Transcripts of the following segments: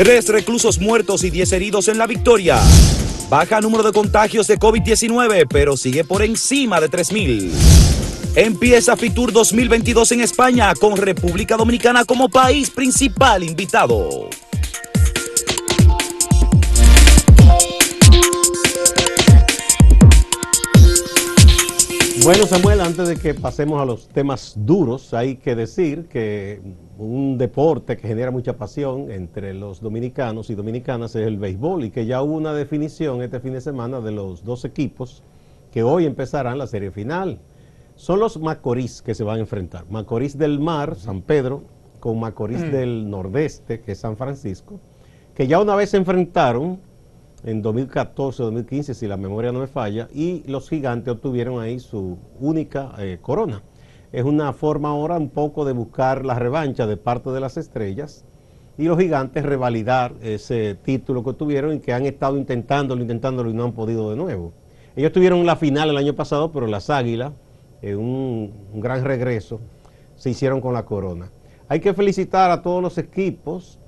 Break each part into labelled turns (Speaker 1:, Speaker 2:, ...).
Speaker 1: Tres reclusos muertos y diez heridos en la victoria. Baja número de contagios de COVID-19, pero sigue por encima de 3.000. Empieza Fitur 2022 en España con República Dominicana como país principal invitado.
Speaker 2: Bueno, Samuel, antes de que pasemos a los temas duros, hay que decir que un deporte que genera mucha pasión entre los dominicanos y dominicanas es el béisbol y que ya hubo una definición este fin de semana de los dos equipos que hoy empezarán la serie final. Son los Macorís que se van a enfrentar. Macorís del Mar, San Pedro, con Macorís mm. del Nordeste, que es San Francisco, que ya una vez se enfrentaron en 2014 2015, si la memoria no me falla, y los gigantes obtuvieron ahí su única eh, corona. Es una forma ahora un poco de buscar la revancha de parte de las estrellas y los gigantes revalidar ese título que obtuvieron y que han estado intentándolo, intentándolo y no han podido de nuevo. Ellos tuvieron la final el año pasado, pero las Águilas, en un gran regreso, se hicieron con la corona. Hay que felicitar a todos los equipos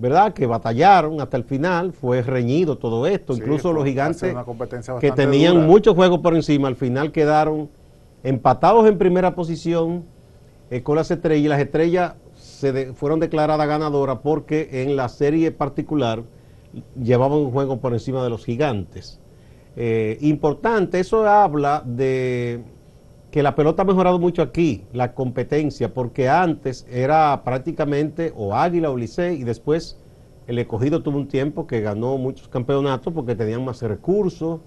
Speaker 2: ¿verdad? Que batallaron hasta el final, fue reñido todo esto, incluso los gigantes que tenían muchos juegos por encima, al final quedaron empatados en primera posición eh, con las estrellas y las estrellas se fueron declaradas ganadoras porque en la serie particular llevaban un juego por encima de los gigantes. Eh, importante, eso habla de que la pelota ha mejorado mucho aquí, la competencia, porque antes era prácticamente o Águila o Licey y después el escogido tuvo un tiempo que ganó muchos campeonatos porque tenían más recursos,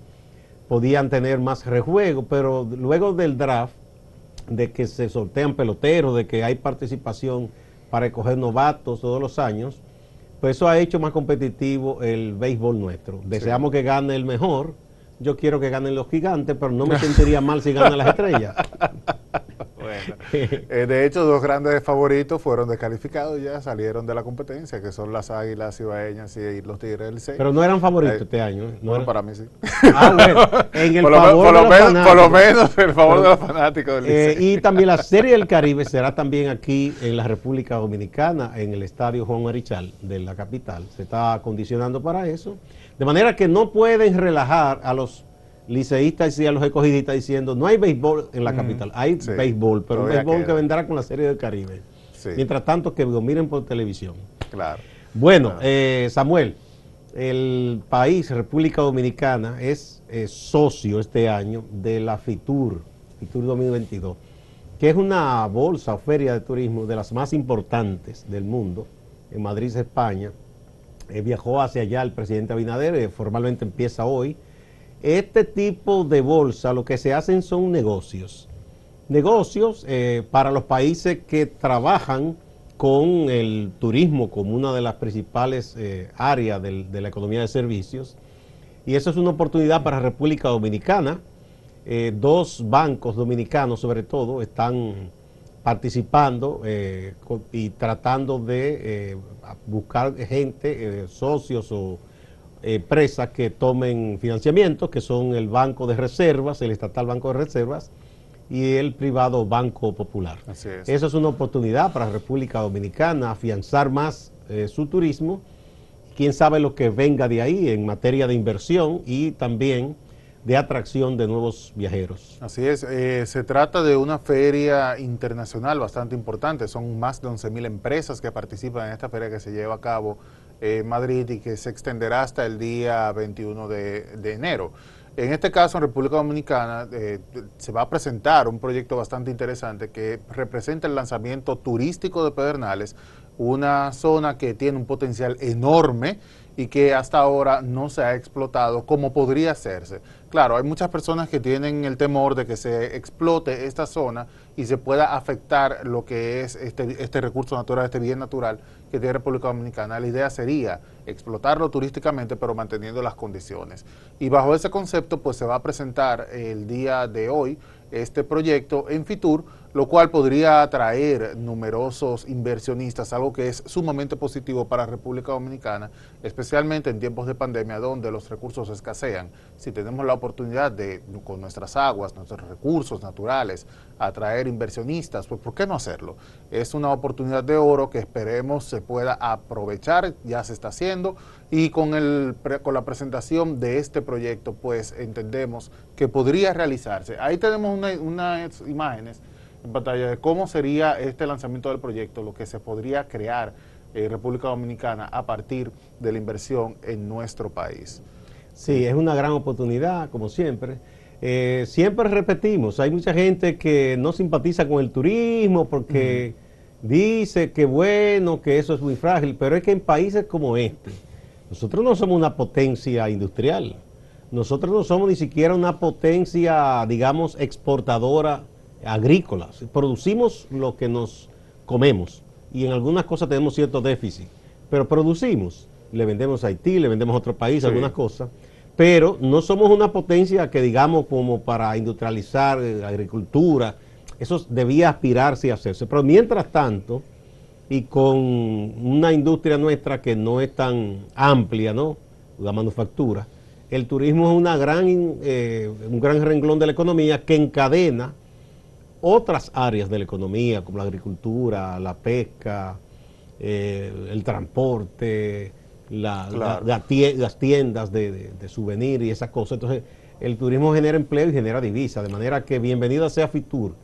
Speaker 2: podían tener más rejuego, pero luego del draft, de que se sortean peloteros, de que hay participación para escoger novatos todos los años, pues eso ha hecho más competitivo el béisbol nuestro. Deseamos que gane el mejor, yo quiero que ganen los gigantes, pero no me sentiría mal si ganan las estrellas.
Speaker 3: bueno, eh, de hecho, dos grandes favoritos fueron descalificados ya, salieron de la competencia, que son las Águilas Ibaeñas y los Tigres del C.
Speaker 2: Pero no eran favoritos eh, este año.
Speaker 3: ¿eh? No
Speaker 2: para
Speaker 3: mí sí.
Speaker 2: Ah, bueno, en el
Speaker 3: por
Speaker 2: favor
Speaker 3: lo, menos, por lo menos el favor de los fanáticos del
Speaker 2: eh, Y también la Serie del Caribe será también aquí en la República Dominicana, en el Estadio Juan Marichal de la capital. Se está acondicionando para eso. De manera que no pueden relajar a los liceístas y a los escogidistas diciendo no hay béisbol en la capital, hay béisbol, pero un béisbol que vendrá con la Serie del Caribe. Mientras tanto que lo miren por televisión.
Speaker 3: Claro.
Speaker 2: Bueno, eh, Samuel, el país, República Dominicana, es socio este año de la FITUR, FITUR 2022, que es una bolsa o feria de turismo de las más importantes del mundo, en Madrid, España, eh, viajó hacia allá el presidente Abinader, eh, formalmente empieza hoy. Este tipo de bolsa lo que se hacen son negocios. Negocios eh, para los países que trabajan con el turismo como una de las principales áreas de la economía de servicios. Y eso es una oportunidad para República Dominicana. dos bancos dominicanos sobre todo están participando eh, y tratando de eh, buscar gente, eh, socios o empresas que tomen financiamiento, que son el Banco de Reservas, el Estatal Banco de Reservas y el privado Banco Popular. Así es. Esa es una oportunidad para la República Dominicana, afianzar más su turismo. Quién sabe lo que venga de ahí en materia de inversión y también de atracción de nuevos viajeros.
Speaker 3: Así es, eh, se trata de una feria internacional bastante importante, son más de 11.000 empresas que participan en esta feria que se lleva a cabo en Madrid y que se extenderá hasta el día 21 de, enero. En este caso, en República Dominicana, eh, se va a presentar un proyecto bastante interesante que representa el lanzamiento turístico de Pedernales, una zona que tiene un potencial enorme y que hasta ahora no se ha explotado como podría hacerse. Claro, hay muchas personas que tienen el temor de que se explote esta zona y se pueda afectar lo que es este, este recurso natural, este bien natural que tiene República Dominicana. La idea sería explotarlo turísticamente, pero manteniendo las condiciones. Y bajo ese concepto, pues se va a presentar el día de hoy este proyecto en Fitur, lo cual podría atraer numerosos inversionistas, algo que es sumamente positivo para República Dominicana, especialmente en tiempos de pandemia donde los recursos escasean. Si tenemos la oportunidad de, con nuestras aguas, nuestros recursos naturales, atraer inversionistas, pues ¿por qué no hacerlo? Es una oportunidad de oro que esperemos se pueda aprovechar, ya se está haciendo, y con, el, con la presentación de este proyecto, pues entendemos que podría realizarse. Ahí tenemos unas imágenes en pantalla de cómo sería este lanzamiento del proyecto, lo que se podría crear en República Dominicana a partir de la inversión en nuestro país.
Speaker 2: Sí, es una gran oportunidad, como siempre. Eh, siempre repetimos, hay mucha gente que no simpatiza con el turismo porque dice que bueno, que eso es muy frágil, pero es que en países como este, nosotros no somos una potencia industrial, nosotros no somos ni siquiera una potencia, digamos, exportadora agrícolas. Producimos lo que nos comemos y en algunas cosas tenemos cierto déficit, pero producimos. Le vendemos a Haití, le vendemos a otro país, algunas cosas, pero no somos una potencia que digamos como para industrializar la eh, agricultura. Eso debía aspirarse y hacerse. Pero mientras tanto, y con una industria nuestra que no es tan amplia, ¿no? La manufactura, el turismo es una gran, eh, un gran renglón de la economía que encadena otras áreas de la economía, como la agricultura, la pesca, eh, el transporte, las tiendas de, de, souvenir y esas cosas. Entonces, el turismo genera empleo y genera divisa, de manera que bienvenida sea Fitur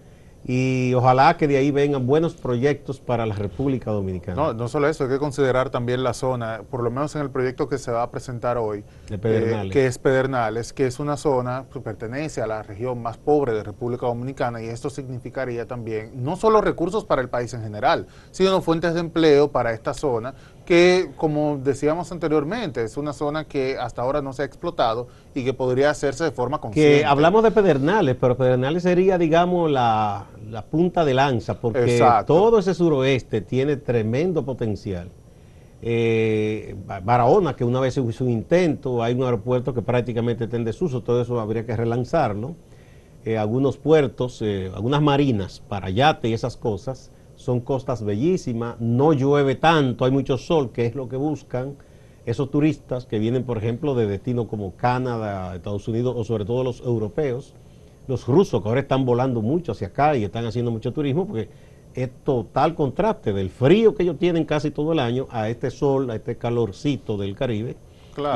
Speaker 2: y ojalá que de ahí vengan buenos proyectos para la República Dominicana.
Speaker 3: No, no solo eso, hay que considerar también la zona, por lo menos en el proyecto que se va a presentar hoy, eh, que es Pedernales, que es una zona que pertenece a la región más pobre de República Dominicana y esto significaría también no solo recursos para el país en general, sino fuentes de empleo para esta zona que, como decíamos anteriormente, es una zona que hasta ahora no se ha explotado y que podría hacerse de forma consciente.
Speaker 2: Que hablamos de Pedernales, pero Pedernales sería, digamos, la, punta de lanza, porque todo ese suroeste tiene tremendo potencial. Eh, Barahona, que una vez se hizo un intento, hay un aeropuerto que prácticamente está en desuso, todo eso habría que relanzarlo. Eh, algunos puertos, eh, algunas marinas para yate y esas cosas son costas bellísimas, no llueve tanto, hay mucho sol, que es lo que buscan esos turistas que vienen, por ejemplo, de destinos como Canadá, Estados Unidos o sobre todo los europeos, los rusos que ahora están volando mucho hacia acá y están haciendo mucho turismo porque es total contraste del frío que ellos tienen casi todo el año a este sol, a este calorcito del Caribe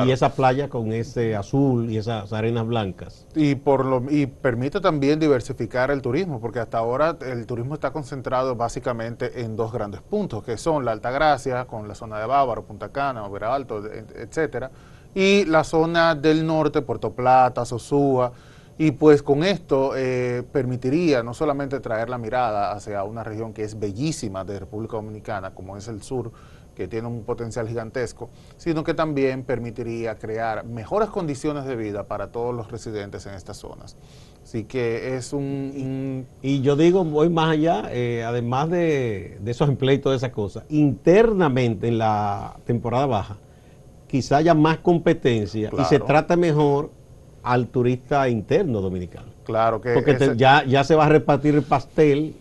Speaker 2: y esa playa con ese azul y esas arenas blancas.
Speaker 3: Y, por lo, y permite también diversificar el turismo, porque hasta ahora el turismo está concentrado básicamente en dos grandes puntos, que son la Altagracia, con la zona de Bávaro, Punta Cana, Obera Alto, etcétera, y la zona del norte, Puerto Plata, Sosúa, y pues con esto eh, permitiría no solamente traer la mirada hacia una región que es bellísima de República Dominicana, como es el sur, que tiene un potencial gigantesco, sino que también permitiría crear mejores condiciones de vida para todos los residentes en estas zonas. Así que es un...
Speaker 2: Y, yo digo, voy más allá, eh, además de, esos empleos y todas esas cosas, internamente en la temporada baja, quizá haya más competencia y se trata mejor al turista interno dominicano.
Speaker 3: Claro que...
Speaker 2: Porque ya, ya se va a repartir el pastel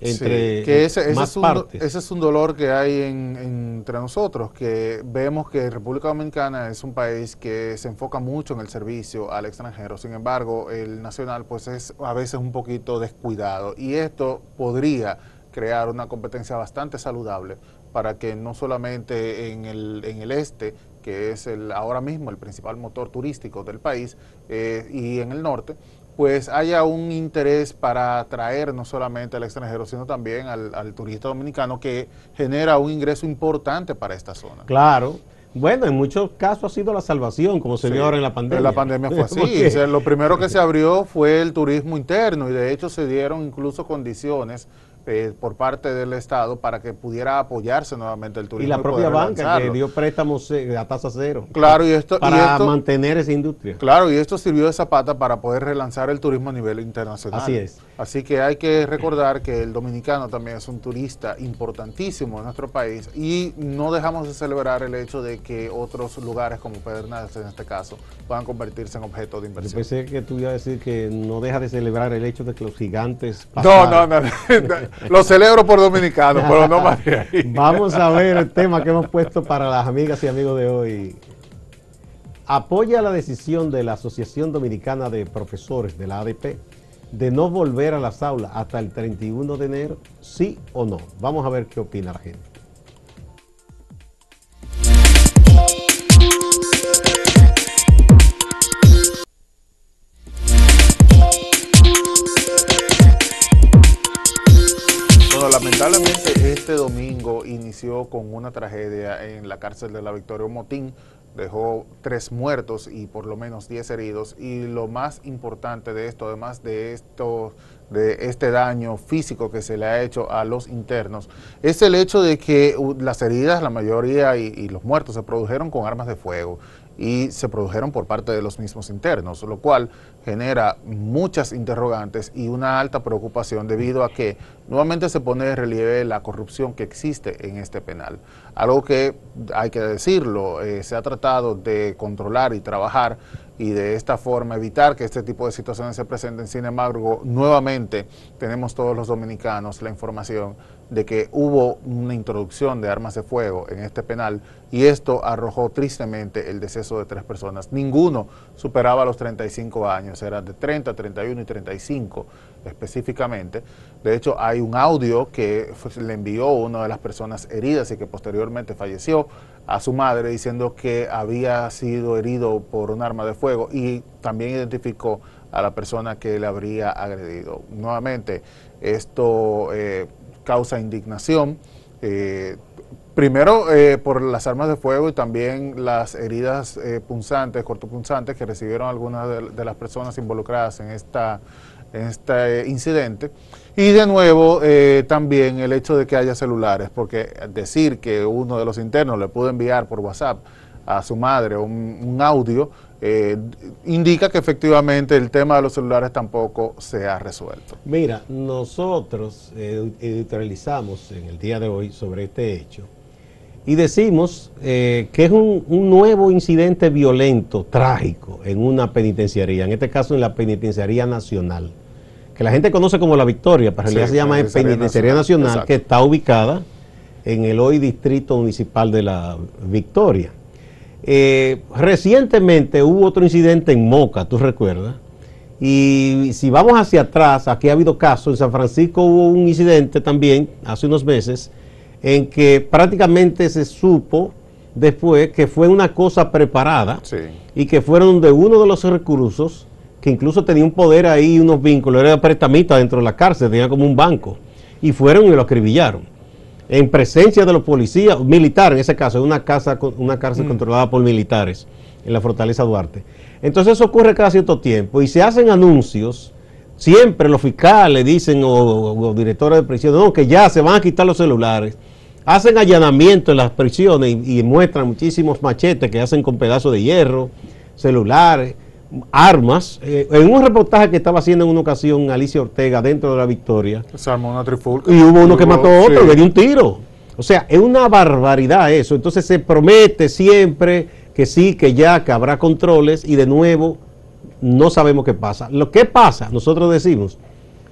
Speaker 2: entre
Speaker 3: que ese, es un, ese es un dolor que hay entre nosotros, que vemos que República Dominicana es un país que se enfoca mucho en el servicio al extranjero, sin embargo el nacional pues es a veces un poquito descuidado. Y esto podría crear una competencia bastante saludable para que no solamente en el, en el este, que es el, ahora mismo el principal motor turístico del país, eh, y en el norte, pues haya un interés para atraer no solamente al extranjero, sino también al, turista dominicano que genera un ingreso importante para esta zona.
Speaker 2: Claro. Bueno, en muchos casos ha sido la salvación, como se vio ahora en la pandemia. En
Speaker 3: la pandemia fue así. lo primero que se abrió fue el turismo interno y de hecho se dieron incluso condiciones eh, por parte del Estado para que pudiera apoyarse nuevamente el turismo.
Speaker 2: Y la propia banca que dio préstamos eh, a tasa cero.
Speaker 3: Claro, y esto...
Speaker 2: Para mantener esa industria.
Speaker 3: Claro, y esto sirvió de zapata para poder relanzar el turismo a nivel internacional.
Speaker 2: Así es.
Speaker 3: Así que hay que recordar que el dominicano también es un turista importantísimo en nuestro país y no dejamos de celebrar el hecho de que otros lugares como Pedernales en este caso puedan convertirse en objeto de inversión.
Speaker 2: Yo pensé que tú ibas a decir que no deja de celebrar el hecho de que los gigantes
Speaker 3: No, no, no, lo celebro por dominicano, pero no más de ahí.
Speaker 2: Vamos a ver el tema que hemos puesto para las amigas y amigos de hoy. Apoya la decisión de la Asociación Dominicana de Profesores de la ADP de no volver a las aulas hasta el 31 de enero, sí o no. Vamos a ver qué opina la gente.
Speaker 3: Bueno, lamentablemente este domingo inició con una tragedia en la cárcel de la Victoria, motín dejó tres muertos y por lo menos diez heridos. Y lo más importante de esto, además de esto, de este daño físico que se le ha hecho a los internos, es el hecho de que las heridas, la mayoría y, y los muertos se produjeron con armas de fuego y se produjeron por parte de los mismos internos, lo cual genera muchas interrogantes y una alta preocupación debido a que nuevamente se pone de relieve la corrupción que existe en este penal. Algo que hay que decirlo, eh, se ha tratado de controlar y trabajar y de esta forma evitar que este tipo de situaciones se presenten. Sin embargo, nuevamente tenemos todos los dominicanos la información de que hubo una introducción de armas de fuego en este penal y esto arrojó tristemente el deceso de tres personas. Ninguno superaba los 35 años, eran de 30, 31 y 35 específicamente. De hecho, hay un audio que le envió una de las personas heridas y que posteriormente falleció a su madre diciendo que había sido herido por un arma de fuego y también identificó a la persona que le habría agredido. Nuevamente, esto eh, causa indignación. Eh, primero eh, por las armas de fuego y también las heridas punzantes, cortopunzantes que recibieron algunas de, las personas involucradas en, esta, este incidente. Y de nuevo, eh, también el hecho de que haya celulares, porque decir que uno de los internos le pudo enviar por WhatsApp a su madre un, audio, eh, indica que efectivamente el tema de los celulares tampoco se ha resuelto.
Speaker 2: Mira, nosotros editorializamos en el día de hoy sobre este hecho y decimos eh, que es un, un, nuevo incidente violento, trágico, en una penitenciaría, en este caso en la Penitenciaría Nacional que la gente conoce como La Victoria, pero en realidad se llama Penitenciaría Nacional, que está ubicada en el hoy Distrito Municipal de La Victoria. Eh, recientemente hubo otro incidente en Moca, tú recuerdas, y si vamos hacia atrás, aquí ha habido casos, en San Francisco hubo un incidente también, hace unos meses, en que prácticamente se supo después que fue una cosa preparada y que fueron de uno de los recursos que incluso tenía un poder ahí, unos vínculos, era prestamista dentro de la cárcel, tenía como un banco, y fueron y lo acribillaron. En presencia de los policías, militares en ese caso, una, casa, una cárcel mm. controlada por militares en la Fortaleza Duarte. Entonces eso ocurre cada cierto tiempo y se hacen anuncios, siempre los fiscales dicen o, directores de prisión, no, que ya se van a quitar los celulares. Hacen allanamiento en las prisiones y, y muestran muchísimos machetes que hacen con pedazos de hierro, celulares armas. Eh, en un reportaje que estaba haciendo en una ocasión Alicia Ortega dentro de la Victoria.
Speaker 3: Se armó una trifulca.
Speaker 2: Y hubo uno que mató a otro, le dio un tiro. O sea, es una barbaridad eso. Entonces se promete siempre que sí, que ya, que habrá controles y de nuevo no sabemos qué pasa. Lo que pasa, nosotros decimos,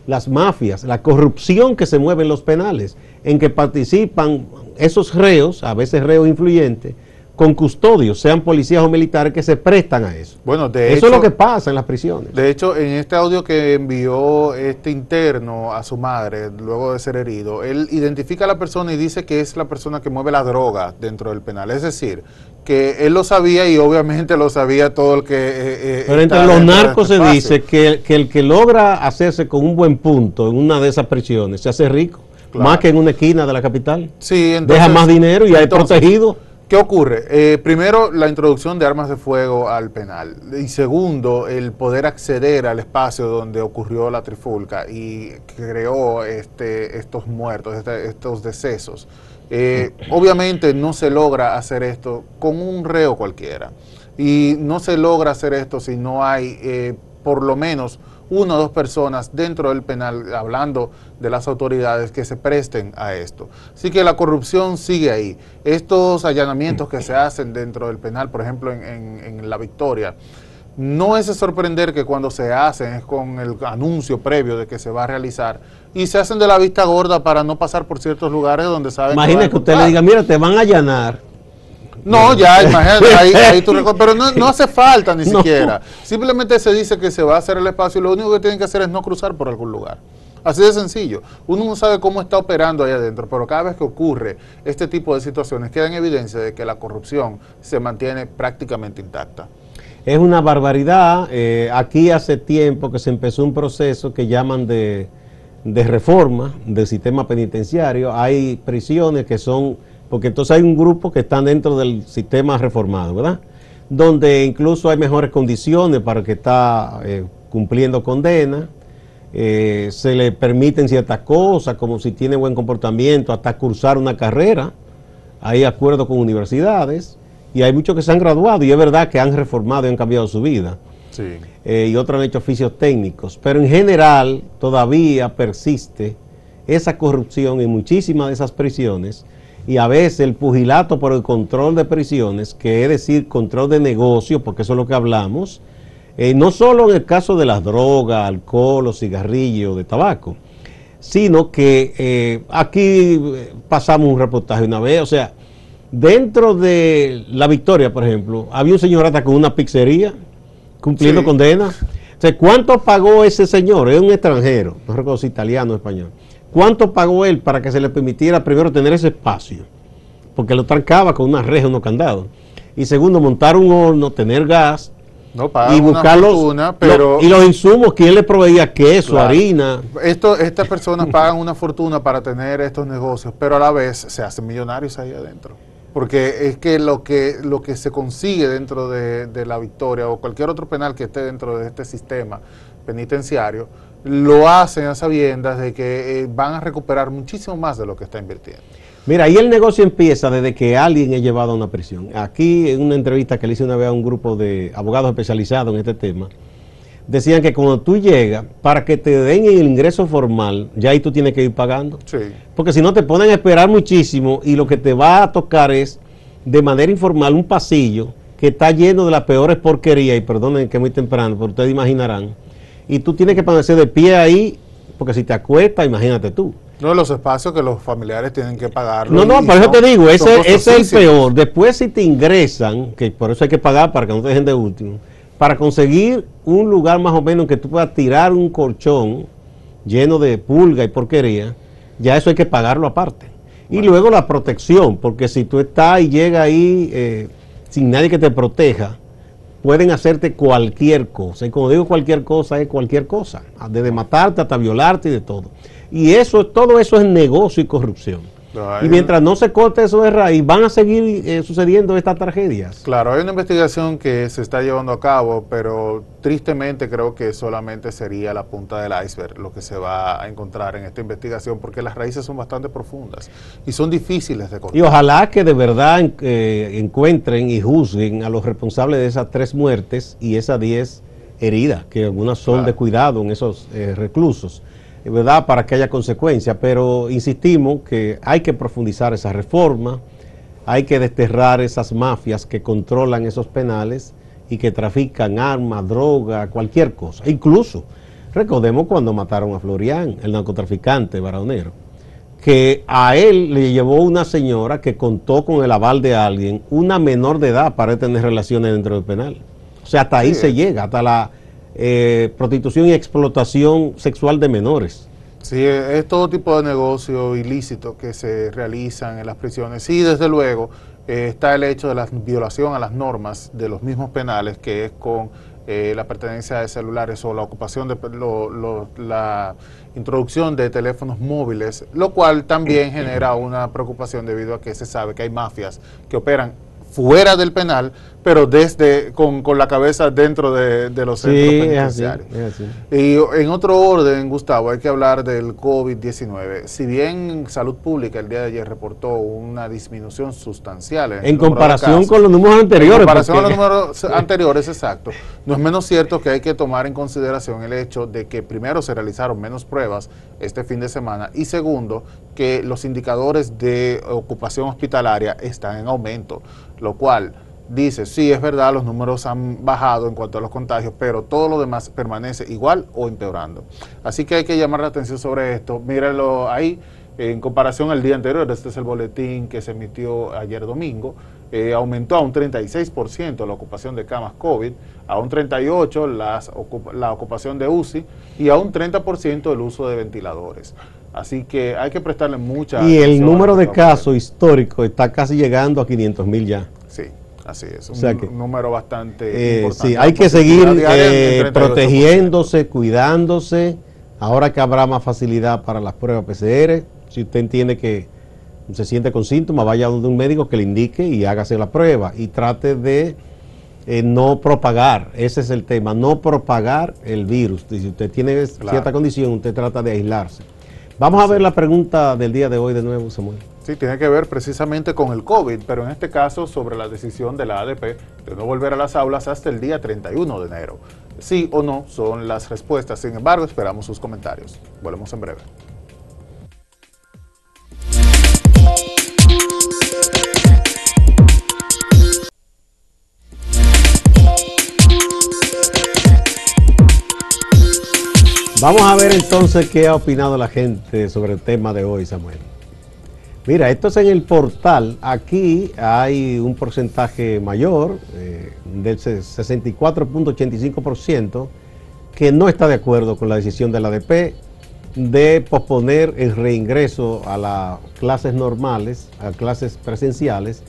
Speaker 2: las mafias, la corrupción que se mueve en los penales, en que participan esos reos, a veces reos influyentes, con custodios, sean policías o militares, que se prestan a eso.
Speaker 3: Bueno, de
Speaker 2: eso es lo que pasa en las prisiones.
Speaker 3: De hecho, en este audio que envió este interno a su madre, luego de ser herido, él identifica a la persona y dice que es la persona que mueve la droga dentro del penal. Es decir, que él lo sabía y obviamente lo sabía todo el que... Eh,
Speaker 2: eh, Pero entre los narcos este se dice que, el que logra hacerse con un buen punto en una de esas prisiones se hace rico. Más que en una esquina de la capital.
Speaker 3: Sí,
Speaker 2: Deja más dinero y hay protegido.
Speaker 3: ¿Qué ocurre? Eh, primero, la introducción de armas de fuego al penal. Y segundo, el poder acceder al espacio donde ocurrió la trifulca y creó este, estos muertos, este, estos decesos. Eh, obviamente no se logra hacer esto con un reo cualquiera. Y no se logra hacer esto si no hay, eh, por lo menos, una o dos personas dentro del penal, hablando de las autoridades que se presten a esto. Así que la corrupción sigue ahí. Estos allanamientos que se hacen dentro del penal, por ejemplo, en, La Victoria, no es de sorprender que cuando se hacen es con el anuncio previo de que se va a realizar y se hacen de la vista gorda para no pasar por ciertos lugares donde saben
Speaker 2: Imagínese que, usted le diga, mira, te van a allanar.
Speaker 3: No, ya, imagínate, ahí, ahí tú pero no, no, hace falta ni siquiera. Simplemente se dice que se va a hacer el espacio y lo único que tienen que hacer es no cruzar por algún lugar. Así de sencillo. Uno no sabe cómo está operando ahí adentro, pero cada vez que ocurre este tipo de situaciones queda en evidencia de que la corrupción se mantiene prácticamente intacta.
Speaker 2: Es una barbaridad. Eh, aquí hace tiempo que se empezó un proceso que llaman de de reforma del sistema penitenciario. Hay prisiones que son, porque entonces hay un grupo que están dentro del sistema reformado, ¿verdad? Donde incluso hay mejores condiciones para el que está eh, cumpliendo condena. Eh, se le permiten ciertas cosas, como si tiene buen comportamiento, hasta cursar una carrera. Hay acuerdos con universidades y hay muchos que se han graduado y es verdad que han reformado y han cambiado su vida. Eh, y otros han hecho oficios técnicos. Pero en general todavía persiste esa corrupción en muchísimas de esas prisiones y a veces el pugilato por el control de prisiones, que es decir, control de negocio, porque eso es lo que hablamos, eh, no solo en el caso de las drogas, alcohol o cigarrillo de tabaco, sino que eh, aquí pasamos un reportaje una vez, o sea, dentro de la Victoria, por ejemplo, había un señor hasta con una pizzería, cumpliendo condena. ¿cuánto pagó ese señor? Es un extranjero, no recuerdo si italiano o español. ¿Cuánto pagó él para que se le permitiera primero tener ese espacio? Porque lo trancaba con una reja, unos candados. Y segundo, montar un horno, tener gas.
Speaker 3: No, y buscar una pero...
Speaker 2: y los insumos, ¿quién le proveía queso, harina?
Speaker 3: Esto, estas personas pagan una fortuna para tener estos negocios, pero a la vez se hacen millonarios ahí adentro porque es que lo que lo que se consigue dentro de, la victoria o cualquier otro penal que esté dentro de este sistema penitenciario lo hacen a sabiendas de que eh, van a recuperar muchísimo más de lo que está invirtiendo.
Speaker 2: Mira, ahí el negocio empieza desde que alguien es llevado a una prisión. Aquí en una entrevista que le hice una vez a un grupo de abogados especializados en este tema, decían que cuando tú llegas, para que te den el ingreso formal, ya ahí tú tienes que ir pagando. Sí. Porque si no te ponen a esperar muchísimo y lo que te va a tocar es de manera informal un pasillo que está lleno de las peores porquerías, y perdonen que es muy temprano, pero ustedes imaginarán, y tú tienes que ponerse de pie ahí, porque si te acuestas, imagínate tú.
Speaker 3: No, los espacios que los familiares tienen que pagar.
Speaker 2: No, no, por eso te digo, ese, ese es el peor. Después si te ingresan, que por eso hay que pagar para que no te dejen de último, para conseguir un lugar más o menos en que tú puedas tirar un colchón lleno de pulga y porquería, ya eso hay que pagarlo aparte. Y luego la protección, porque si tú estás y llegas ahí eh, sin nadie que te proteja, pueden hacerte cualquier cosa. Y como digo cualquier cosa, es cualquier cosa, desde matarte hasta violarte y de todo. Y eso, todo eso es negocio y corrupción y mientras no se corte eso de raíz, van a seguir eh, sucediendo estas tragedias.
Speaker 3: Claro, hay una investigación que se está llevando a cabo, pero tristemente creo que solamente sería la punta del iceberg lo que se va a encontrar en esta investigación, porque las raíces son bastante profundas y son difíciles de cortar.
Speaker 2: Y ojalá que de verdad eh, encuentren y juzguen a los responsables de esas tres muertes y esas diez heridas, que algunas son de cuidado en esos eh, reclusos. ¿Verdad? Para que haya consecuencias, pero insistimos que hay que profundizar esa reforma, hay que desterrar esas mafias que controlan esos penales y que trafican armas, droga, cualquier cosa. Incluso, recordemos cuando mataron a Florian, el narcotraficante baronero, que a él le llevó una señora que contó con el aval de alguien, una menor de edad para tener relaciones dentro del penal. O sea, hasta ahí se llega, hasta la eh, prostitución y explotación sexual de menores.
Speaker 3: Sí, es todo tipo de negocio ilícito que se realizan en las prisiones. Y desde luego eh, está el hecho de la violación a las normas de los mismos penales, que es con eh, la pertenencia de celulares o la ocupación de la introducción de teléfonos móviles, lo cual también genera una preocupación debido a que se sabe que hay mafias que operan fuera del penal, pero desde con, con la cabeza dentro de, de los centros
Speaker 2: Sí, es así,
Speaker 3: penitenciarios.
Speaker 2: es así.
Speaker 3: Y en otro orden, Gustavo, hay que hablar del COVID-19. Si bien Salud Pública el día de ayer reportó una disminución sustancial en,
Speaker 2: comparación
Speaker 3: casos,
Speaker 2: con los números anteriores.
Speaker 3: en comparación
Speaker 2: porque-
Speaker 3: a los números anteriores, exacto. No es menos cierto que hay que tomar en consideración el hecho de que primero se realizaron menos pruebas este fin de semana y segundo, que los indicadores de ocupación hospitalaria están en aumento, lo cual dice, sí, es verdad, los números han bajado en cuanto a los contagios, pero todo lo demás permanece igual o empeorando. Así que hay que llamar la atención sobre esto. Mírenlo ahí. En comparación al día anterior, este es el boletín que se emitió ayer domingo, eh, aumentó a un 36% la ocupación de camas COVID, a un 38% las la ocupación de UCI y a un 30% el uso de ventiladores. Así que hay que prestarle mucha
Speaker 2: Y el
Speaker 3: atención a
Speaker 2: número
Speaker 3: lo que
Speaker 2: de casos históricos está casi llegando a 500 mil ya.
Speaker 3: Sí, así es.
Speaker 2: O
Speaker 3: Un
Speaker 2: sea que-
Speaker 3: número bastante
Speaker 2: Eh,
Speaker 3: importante.
Speaker 2: sí, hay que seguir eh,
Speaker 3: en 38%.
Speaker 2: protegiéndose, cuidándose. Ahora que habrá más facilidad para las pruebas PCR, si usted entiende que se siente con síntomas, vaya donde un médico que le indique y hágase la prueba y trate de eh, no propagar, ese es el tema, no propagar el virus. Y Si usted tiene
Speaker 3: Claro.
Speaker 2: cierta condición, usted trata de aislarse. Vamos a ver la pregunta del día de hoy de nuevo, Samuel.
Speaker 3: Sí, tiene que ver precisamente con el COVID, pero en este caso sobre la decisión de la ADP de no volver a las aulas hasta el día 31 de enero. Sí o no son las respuestas. Sin embargo, esperamos sus comentarios. Volvemos en breve.
Speaker 2: Vamos a ver entonces qué ha opinado la gente sobre el tema de hoy, Samuel. Mira, esto es en el portal. Aquí hay un porcentaje mayor, eh, del se- 64.85%, que no está de acuerdo con la decisión de la ADP de posponer el reingreso a las clases normales, a clases presenciales,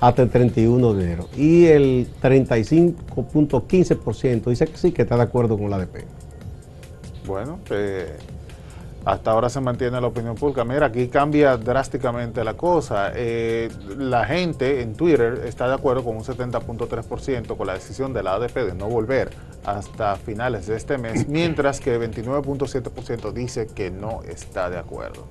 Speaker 2: hasta el 31 de enero. Y el 35.15% dice que sí, que está de acuerdo con la ADP.
Speaker 3: Bueno, eh, hasta ahora se mantiene la opinión pública. Mira, aquí cambia drásticamente la cosa. Eh, la gente en Twitter está de acuerdo con un 70.3% con la decisión de la ADP de no volver hasta finales de este mes, mientras que 29.7% dice que no está de acuerdo.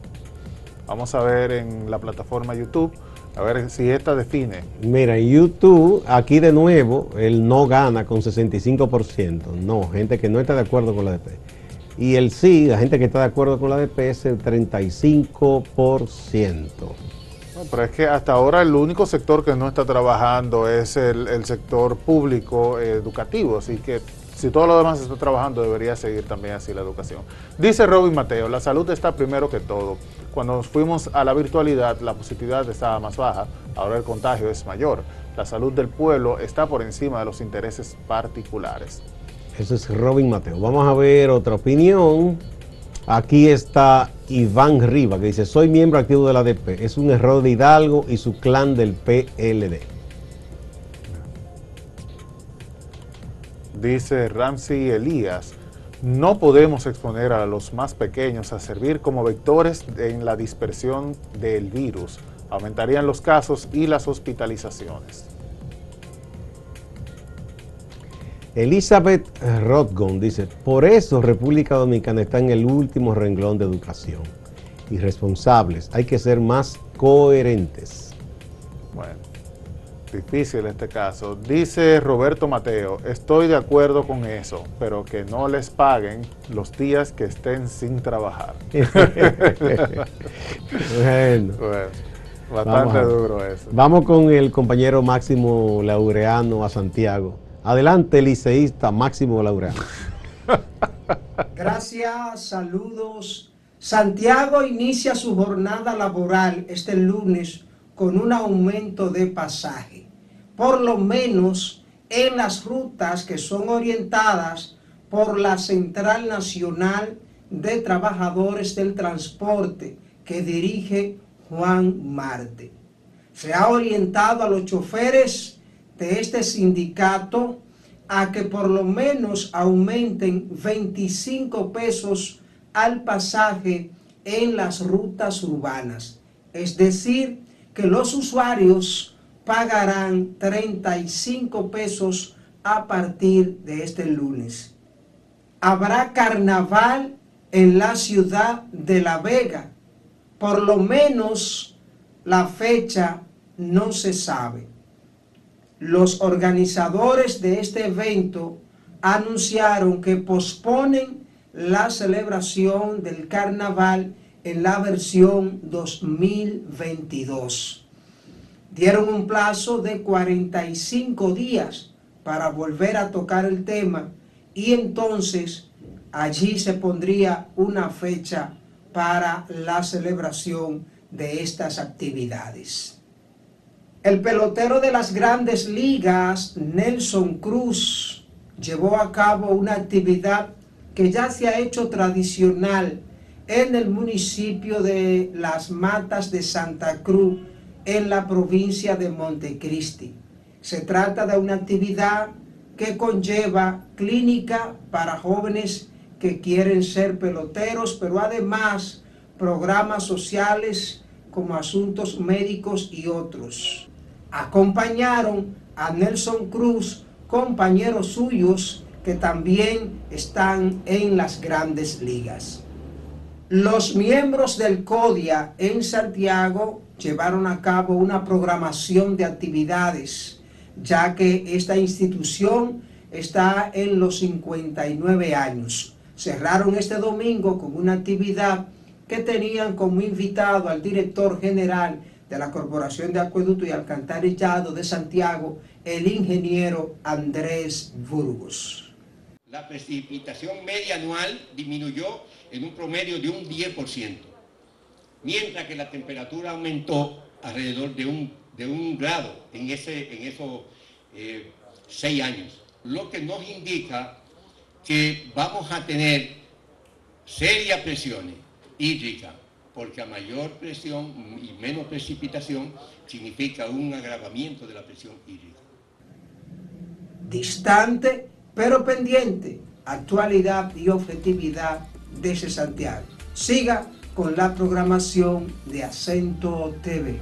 Speaker 3: Vamos a ver en la plataforma YouTube, a ver si esta define.
Speaker 2: Mira, YouTube, aquí de nuevo, él no gana con 65%. No, gente que no está de acuerdo con la ADP. Y el sí, la gente que está de acuerdo con la ADP es el 35%.
Speaker 3: No, pero es que hasta ahora el único sector que no está trabajando es el, el sector público eh, educativo, así que si todo lo demás está trabajando debería seguir también así la educación. Dice Robin Mateo, la salud está primero que todo. Cuando nos fuimos a la virtualidad la positividad estaba más baja, ahora el contagio es mayor. La salud del pueblo está por encima de los intereses particulares.
Speaker 2: Eso es Robin Mateo. Vamos a ver otra opinión. Aquí está Iván Riva, que dice, soy miembro activo de la ADP. Es un error de Hidalgo y su clan del PLD.
Speaker 3: Dice Ramsey Elías, no podemos exponer a los más pequeños a servir como vectores en la dispersión del virus. Aumentarían los casos y las hospitalizaciones.
Speaker 2: Elizabeth Rodgon dice, por eso República Dominicana está en el último renglón de educación. Irresponsables, hay que ser más coherentes.
Speaker 3: Bueno, difícil este caso. Dice Roberto Mateo, estoy de acuerdo con eso, pero que no les paguen los días que estén sin trabajar.
Speaker 2: bueno,
Speaker 3: bastante duro eso.
Speaker 2: vamos con el compañero Máximo Laureano a Santiago. Adelante, liceísta Máximo Laureano.
Speaker 4: Gracias, saludos. Santiago inicia su jornada laboral este lunes con un aumento de pasaje, por lo menos en las rutas que son orientadas por la Central Nacional de Trabajadores del Transporte que dirige Juan Marte. Se ha orientado a los choferes de este sindicato a que por lo menos aumenten 25 pesos al pasaje en las rutas urbanas. Es decir, que los usuarios pagarán 35 pesos a partir de este lunes. Habrá carnaval en la ciudad de La Vega. Por lo menos la fecha no se sabe. Los organizadores de este evento anunciaron que posponen la celebración del carnaval en la versión 2022. Dieron un plazo de 45 días para volver a tocar el tema y entonces allí se pondría una fecha para la celebración de estas actividades. El pelotero de las grandes ligas, Nelson Cruz, llevó a cabo una actividad que ya se ha hecho tradicional en el municipio de Las Matas de Santa Cruz, en la provincia de Montecristi. Se trata de una actividad que conlleva clínica para jóvenes que quieren ser peloteros, pero además programas sociales como asuntos médicos y otros. Acompañaron a Nelson Cruz, compañeros suyos que también están en las grandes ligas. Los miembros del CODIA en Santiago llevaron a cabo una programación de actividades, ya que esta institución está en los 59 años. Cerraron este domingo con una actividad que tenían como invitado al director general de la Corporación de Acueducto y Alcantarillado de Santiago, el ingeniero Andrés Burgos.
Speaker 5: La precipitación media anual disminuyó en un promedio de un 10%, mientras que la temperatura aumentó alrededor de un, de un grado en, ese, en esos eh, seis años, lo que nos indica que vamos a tener serias presiones hídricas, porque a mayor presión y menos precipitación significa un agravamiento de la presión hídrica.
Speaker 4: Distante pero pendiente, actualidad y objetividad de ese Santiago. Siga con la programación de Acento TV.